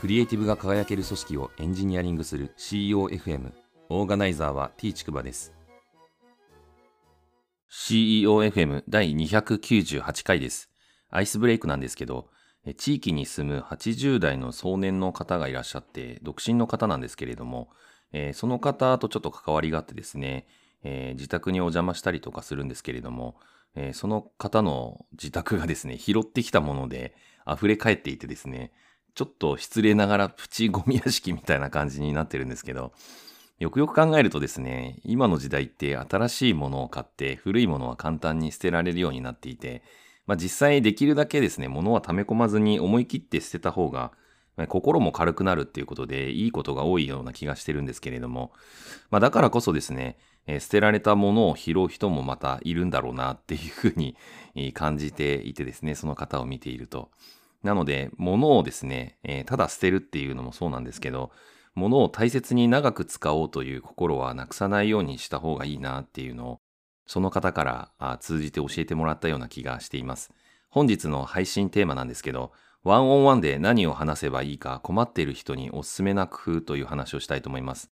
クリエイティブが輝ける組織をエンジニアリングする CEOFM オーガナイザーは T ちくばです。CEOFM 第298回です。アイスブレイクなんですけど地域に住む80代の壮年の方がいらっしゃって独身の方なんですけれどもその方とちょっと関わりがあってですね自宅にお邪魔したりとかするんですけれどもその方の自宅がですね拾ってきたもので溢れ返っていてですねちょっと失礼ながらプチゴミ屋敷みたいな感じになってるんですけど、よくよく考えるとですね、今の時代って新しいものを買って古いものは簡単に捨てられるようになっていて、まあ実際できるだけですね、物は溜め込まずに思い切って捨てた方が、心も軽くなるっていうことでいいことが多いような気がしてるんですけれども、まあだからこそですね、捨てられたものを拾う人もまたいるんだろうなっていうふうに感じていてですね、その方を見ていると。なので、物をですね、えー、ただ捨てるっていうのもそうなんですけど、物を大切に長く使おうという心はなくさないようにした方がいいなっていうのを、その方から通じて教えてもらったような気がしています。本日の配信テーマなんですけど、ワンオンワンで何を話せばいいか困っている人におすすめな工夫という話をしたいと思います。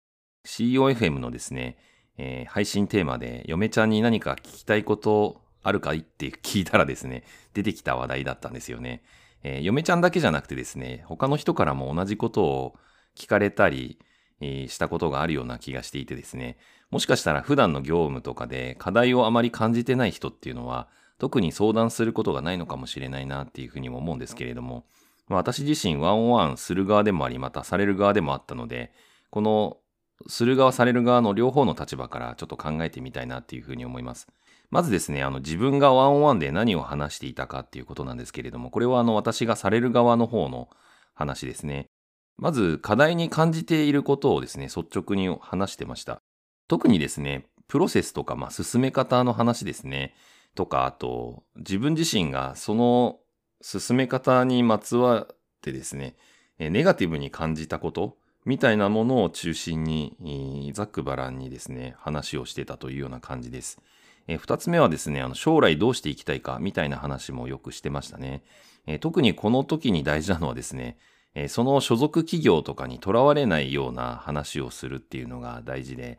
COFM のですね、えー、配信テーマで嫁ちゃんに何か聞きたいことあるかいって聞いたらですね、出てきた話題だったんですよね。えー、嫁ちゃんだけじゃなくてですね、他の人からも同じことを聞かれたり、えー、したことがあるような気がしていてですね、もしかしたら普段の業務とかで課題をあまり感じてない人っていうのは、特に相談することがないのかもしれないなっていうふうにも思うんですけれども、まあ、私自身ワンオンワンする側でもあり、またされる側でもあったので、このする側される側の両方の立場からちょっと考えてみたいなっていうふうに思います。まずですね、あの自分がワンオンワンで何を話していたかっていうことなんですけれども、これはあの私がされる側の方の話ですね。まず課題に感じていることをですね、率直に話してました。特にですね、プロセスとか、まあ、進め方の話ですね。とか、あと、自分自身がその進め方にまつわってですね、ネガティブに感じたことみたいなものを中心に、ざっくばらんにですね、話をしてたというような感じです。えー、二つ目はですね、あの将来どうしていきたいかみたいな話もよくしてましたね。えー、特にこの時に大事なのはですね、え、その所属企業とかにとらわれないような話をするっていうのが大事で、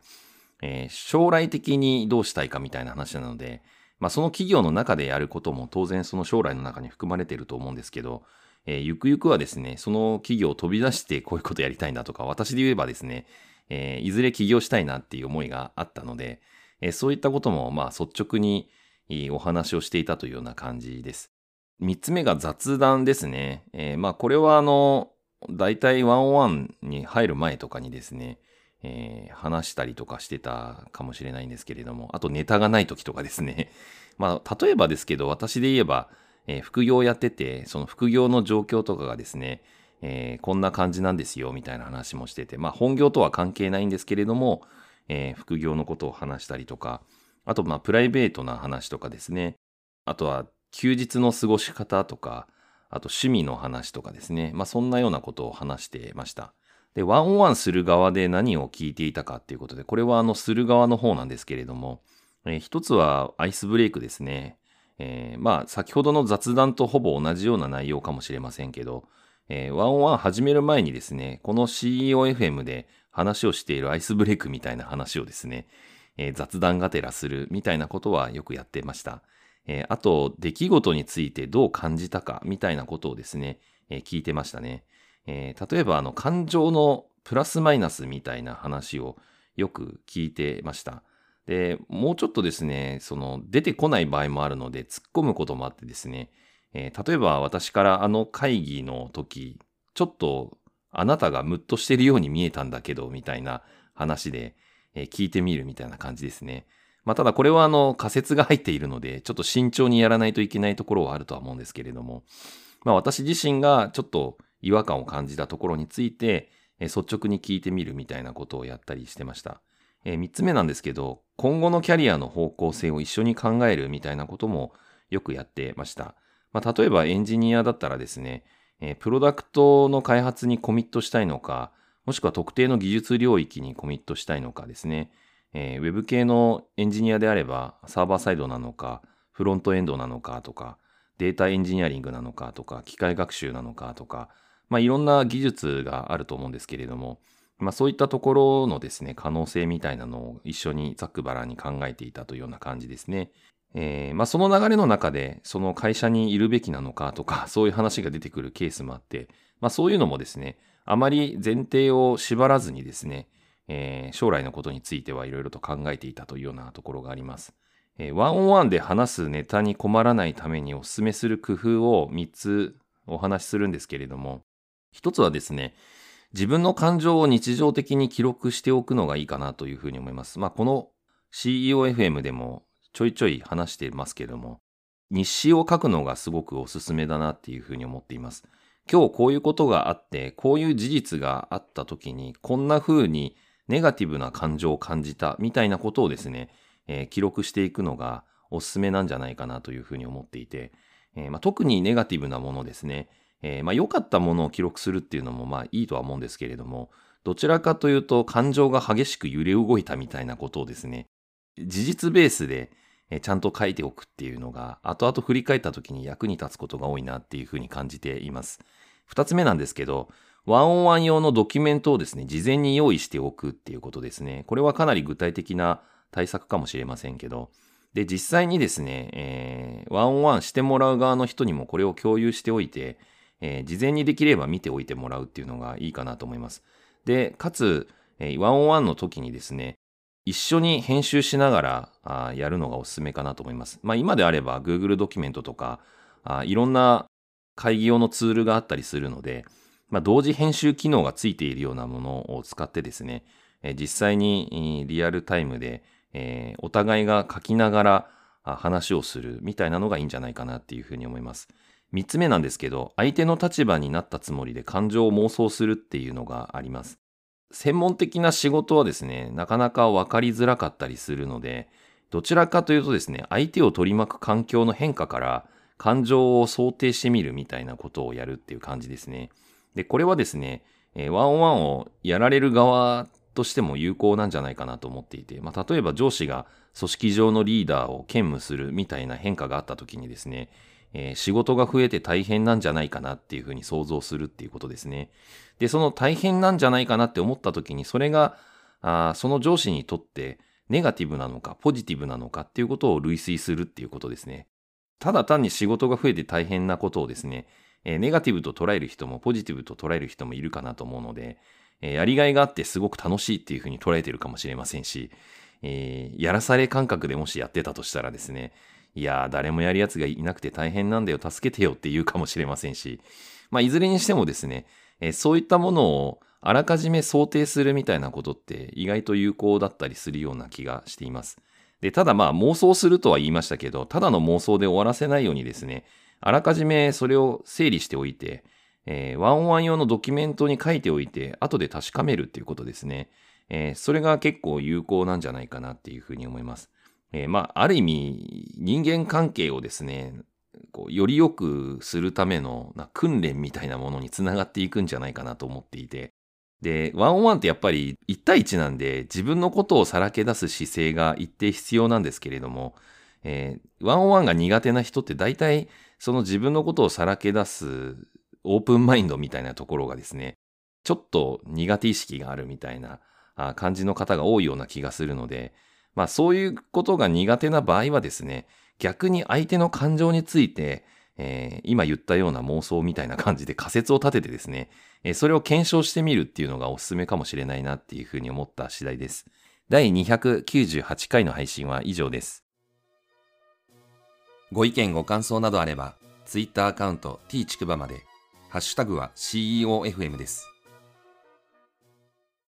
え将来的にどうしたいかみたいな話なので、まあ、その企業の中でやることも当然その将来の中に含まれていると思うんですけど、えー、ゆくゆくはですね、その企業を飛び出してこういうことやりたいんだとか、私で言えばですね、えー、いずれ起業したいなっていう思いがあったので、えそういったことも、まあ、率直にお話をしていたというような感じです。三つ目が雑談ですね。えー、まあ、これはあの、大体ワンワンに入る前とかにですね、えー、話したりとかしてたかもしれないんですけれども、あとネタがない時とかですね。まあ、例えばですけど、私で言えば、えー、副業をやってて、その副業の状況とかがですね、えー、こんな感じなんですよ、みたいな話もしてて、まあ、本業とは関係ないんですけれども、えー、副業のことを話したりとか、あと、まあ、プライベートな話とかですね。あとは、休日の過ごし方とか、あと趣味の話とかですね。まあ、そんなようなことを話してました。で、ワンオンワンする側で何を聞いていたかっていうことで、これはあの、する側の方なんですけれども、えー、一つはアイスブレイクですね。えー、まあ、先ほどの雑談とほぼ同じような内容かもしれませんけど、えー、ワンオンワン始める前にですね、この CEOFM で話をしているアイスブレイクみたいな話をですね、えー、雑談がてらするみたいなことはよくやってました。えー、あと、出来事についてどう感じたかみたいなことをですね、えー、聞いてましたね。え例えば、あの、感情のプラスマイナスみたいな話をよく聞いてました。で、もうちょっとですね、その、出てこない場合もあるので、突っ込むこともあってですね、え例えば私からあの会議の時、ちょっとあなたがムッとしてるように見えたんだけど、みたいな話で、えー、聞いてみるみたいな感じですね。まあ、ただこれはあの仮説が入っているので、ちょっと慎重にやらないといけないところはあるとは思うんですけれども、まあ、私自身がちょっと違和感を感じたところについて、え、率直に聞いてみるみたいなことをやったりしてました。えー、3つ目なんですけど、今後のキャリアの方向性を一緒に考えるみたいなこともよくやってました。まあ、例えばエンジニアだったらですね、えー、プロダクトの開発にコミットしたいのか、もしくは特定の技術領域にコミットしたいのかですね、えー、ウェブ系のエンジニアであれば、サーバーサイドなのか、フロントエンドなのかとか、データエンジニアリングなのかとか、機械学習なのかとか、まあ、いろんな技術があると思うんですけれども、まあ、そういったところのですね、可能性みたいなのを一緒にざっくばらんに考えていたというような感じですね。えー、まあ、その流れの中で、その会社にいるべきなのかとか、そういう話が出てくるケースもあって、まあ、そういうのもですね、あまり前提を縛らずにですね、えー、将来のことについてはいろいろと考えていたというようなところがあります。えー、ワンオンワンで話すネタに困らないためにお勧めする工夫を3つお話しするんですけれども、1つはですね、自分の感情を日常的に記録しておくのがいいかなというふうに思います。まあ、この CEOFM でもちょいちょい話していますけれども、日誌を書くのがすごくおすすめだなっていうふうに思っています。今日こういうことがあって、こういう事実があった時に、こんな風にネガティブな感情を感じたみたいなことをですね、えー、記録していくのがおすすめなんじゃないかなというふうに思っていて、えー、まあ、特にネガティブなものですね、えー、まあ、良かったものを記録するっていうのもまあいいとは思うんですけれども、どちらかというと感情が激しく揺れ動いたみたいなことをですね、事実ベースでちゃんと書いておくっていうのが、後々振り返った時に役に立つことが多いなっていうふうに感じています。二つ目なんですけど、ワンオンワン用のドキュメントをですね、事前に用意しておくっていうことですね。これはかなり具体的な対策かもしれませんけど、で、実際にですね、えー、ワンオンワンしてもらう側の人にもこれを共有しておいて、えー、事前にできれば見ておいてもらうっていうのがいいかなと思います。で、かつ、えー、ワンオンワンの時にですね、一緒に編集しながらあやるのがおすすめかなと思います。まあ今であれば Google ドキュメントとかあいろんな会議用のツールがあったりするので、まあ、同時編集機能がついているようなものを使ってですね、え実際にリアルタイムで、えお互いが書きながら話をするみたいなのがいいんじゃないかなっていうふうに思います。三つ目なんですけど、相手の立場になったつもりで感情を妄想するっていうのがあります。専門的な仕事はですね、なかなか分かりづらかったりするので、どちらかというとですね、相手を取り巻く環境の変化から感情を想定してみるみたいなことをやるっていう感じですね。で、これはですね、えー、ワンオンワンをやられる側としても有効なんじゃないかなと思っていて、まあ、例えば上司が組織上のリーダーを兼務するみたいな変化があった時にですね、えー、仕事が増えて大変なんじゃないかなっていうふうに想像するっていうことですね。で、その大変なんじゃないかなって思った時に、それが、あその上司にとってネガティブなのか、ポジティブなのかっていうことを類推するっていうことですね。ただ単に仕事が増えて大変なことをですね、えネガティブと捉える人もポジティブと捉える人もいるかなと思うので、えやりがいがあってすごく楽しいっていうふうに捉えてるかもしれませんし、えー、やらされ感覚でもしやってたとしたらですね、いやー、誰もやるやつがいなくて大変なんだよ、助けてよって言うかもしれませんし、まあ、いずれにしてもですね、えー、そういったものをあらかじめ想定するみたいなことって意外と有効だったりするような気がしています。で、ただまあ妄想するとは言いましたけど、ただの妄想で終わらせないようにですね、あらかじめそれを整理しておいて、えー、ワンオンワン用のドキュメントに書いておいて、後で確かめるっていうことですね。えー、それが結構有効なんじゃないかなっていうふうに思います。えー、まあ、ある意味、人間関係をですね、こうより良くするためのな訓練みたいなものにつながっていくんじゃないかなと思っていて、で、ワンオンワンってやっぱり1対1なんで自分のことをさらけ出す姿勢が一定必要なんですけれども、えー、ワンオンワンが苦手な人って大体その自分のことをさらけ出すオープンマインドみたいなところがですね、ちょっと苦手意識があるみたいな感じの方が多いような気がするので、まあそういうことが苦手な場合はですね、逆に相手の感情について、えー、今言ったような妄想みたいな感じで仮説を立ててですね、えー、それを検証してみるっていうのがおすすめかもしれないなっていうふうに思った次第です。第298回の配信は以上です。ご意見ご感想などあれば、Twitter アカウント t ちくばまで、ハッシュタグは CEOFM です。